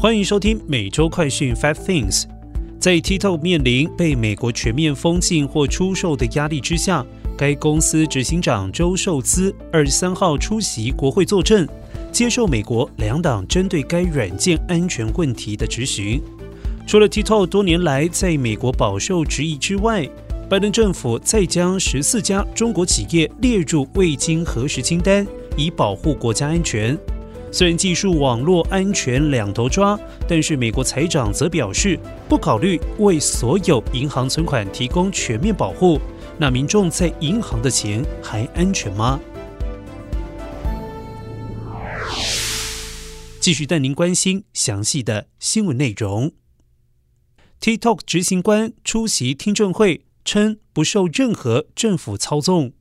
欢迎收听每周快讯 Five Things。在 TikTok 面临被美国全面封禁或出售的压力之下，该公司执行长周受资二十三号出席国会作证，接受美国两党针对该软件安全问题的质询。除了 TikTok 多年来在美国饱受质疑之外，拜登政府再将十四家中国企业列入未经核实清单，以保护国家安全。虽然技术网络安全两头抓，但是美国财长则表示不考虑为所有银行存款提供全面保护。那民众在银行的钱还安全吗？继续带您关心详细的新闻内容。TikTok 执行官出席听证会，称不受任何政府操纵。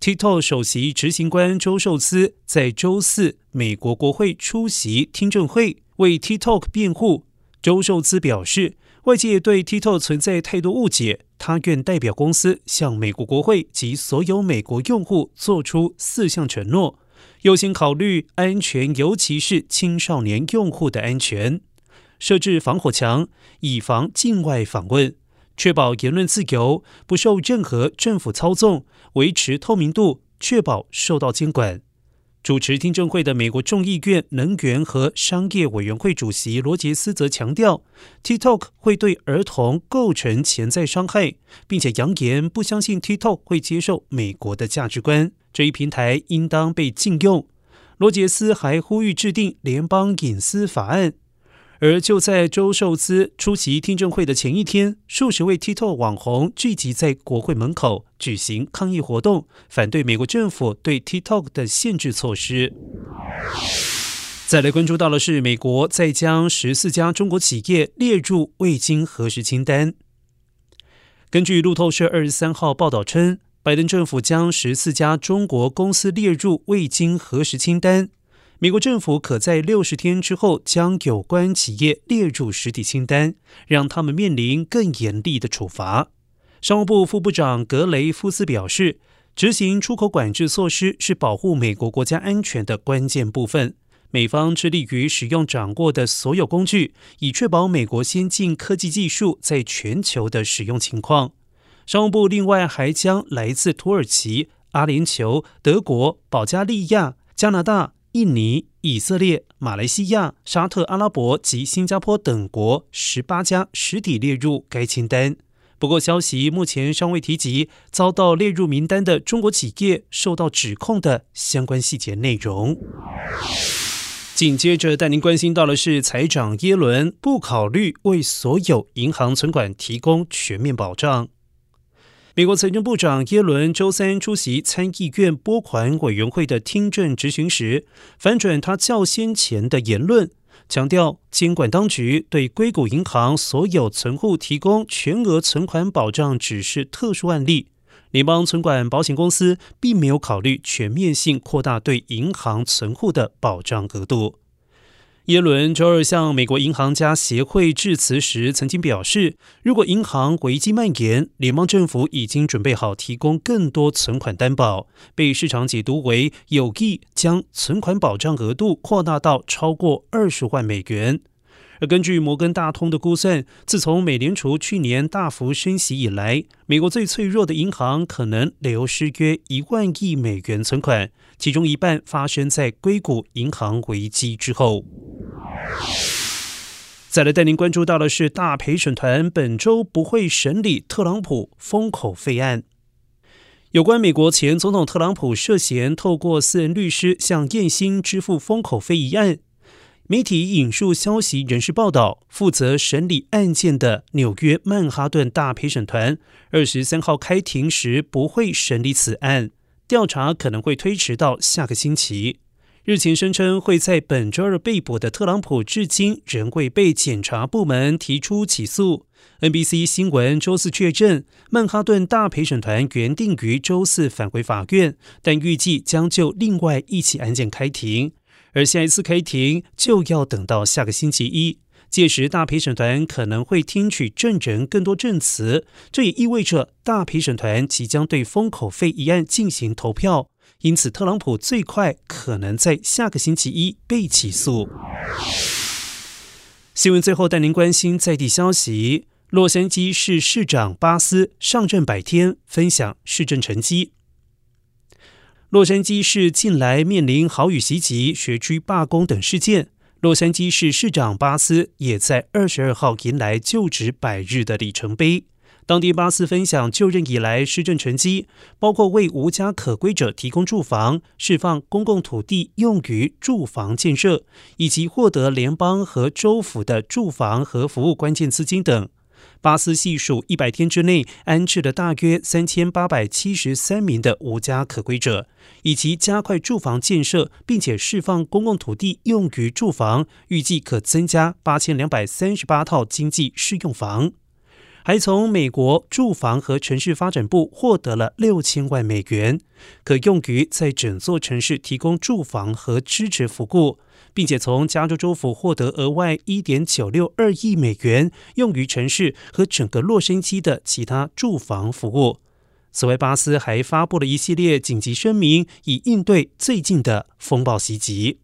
TikTok 首席执行官周受资在周四美国国会出席听证会，为 TikTok 辩护。周受资表示，外界对 TikTok 存在太多误解，他愿代表公司向美国国会及所有美国用户做出四项承诺，优先考虑安全，尤其是青少年用户的安全，设置防火墙，以防境外访问。确保言论自由不受任何政府操纵，维持透明度，确保受到监管。主持听证会的美国众议院能源和商业委员会主席罗杰斯则强调，TikTok 会对儿童构成潜在伤害，并且扬言不相信 TikTok 会接受美国的价值观，这一平台应当被禁用。罗杰斯还呼吁制定联邦隐私法案。而就在周受资出席听证会的前一天，数十位 TikTok 网红聚集在国会门口举行抗议活动，反对美国政府对 TikTok 的限制措施。再来关注到的是，美国再将十四家中国企业列入未经核实清单。根据路透社二十三号报道称，拜登政府将十四家中国公司列入未经核实清单。美国政府可在六十天之后将有关企业列入实体清单，让他们面临更严厉的处罚。商务部副部长格雷夫斯表示，执行出口管制措施是保护美国国家安全的关键部分。美方致力于使用掌握的所有工具，以确保美国先进科技技术在全球的使用情况。商务部另外还将来自土耳其、阿联酋、德国、保加利亚、加拿大。印尼、以色列、马来西亚、沙特阿拉伯及新加坡等国十八家实体列入该清单。不过，消息目前尚未提及遭到列入名单的中国企业受到指控的相关细节内容。紧接着带您关心到的是，财长耶伦不考虑为所有银行存款提供全面保障。美国财政部长耶伦周三出席参议院拨款委员会的听证质询时，反转他较先前的言论，强调监管当局对硅谷银行所有存户提供全额存款保障只是特殊案例，联邦存管保险公司并没有考虑全面性扩大对银行存户的保障额度。耶伦周二向美国银行家协会致辞时，曾经表示，如果银行危机蔓延，联邦政府已经准备好提供更多存款担保，被市场解读为有意将存款保障额度扩大到超过二十万美元。根据摩根大通的估算，自从美联储去年大幅升息以来，美国最脆弱的银行可能流失约一万亿美元存款，其中一半发生在硅谷银行危机之后。再来带您关注到的是，大陪审团本周不会审理特朗普封口费案。有关美国前总统特朗普涉嫌透过私人律师向燕兴支付封口费一案。媒体引述消息人士报道，负责审理案件的纽约曼哈顿大陪审团二十三号开庭时不会审理此案，调查可能会推迟到下个星期。日前声称会在本周二被捕的特朗普，至今仍未被检察部门提出起诉。NBC 新闻周四确认，曼哈顿大陪审团原定于周四返回法院，但预计将就另外一起案件开庭。而下一次开庭就要等到下个星期一，届时大陪审团可能会听取证人更多证词，这也意味着大陪审团即将对封口费一案进行投票，因此特朗普最快可能在下个星期一被起诉。新闻最后带您关心在地消息：洛杉矶市市长巴斯上任百天，分享市政成绩。洛杉矶市近来面临豪雨袭击、学区罢工等事件。洛杉矶市市长巴斯也在二十二号迎来就职百日的里程碑。当地巴斯分享就任以来施政成绩，包括为无家可归者提供住房、释放公共土地用于住房建设，以及获得联邦和州府的住房和服务关键资金等。巴斯系数一百天之内安置了大约三千八百七十三名的无家可归者，以及加快住房建设，并且释放公共土地用于住房，预计可增加八千两百三十八套经济适用房。还从美国住房和城市发展部获得了六千万美元，可用于在整座城市提供住房和支持服务，并且从加州州府获得额外一点九六二亿美元，用于城市和整个洛杉矶的其他住房服务。此外，巴斯还发布了一系列紧急声明，以应对最近的风暴袭击。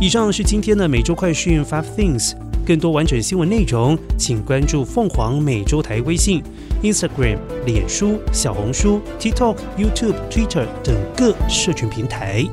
以上是今天的每周快讯 Five Things。更多完整新闻内容，请关注凤凰美洲台微信、Instagram、脸书、小红书、TikTok、YouTube、Twitter 等各社群平台。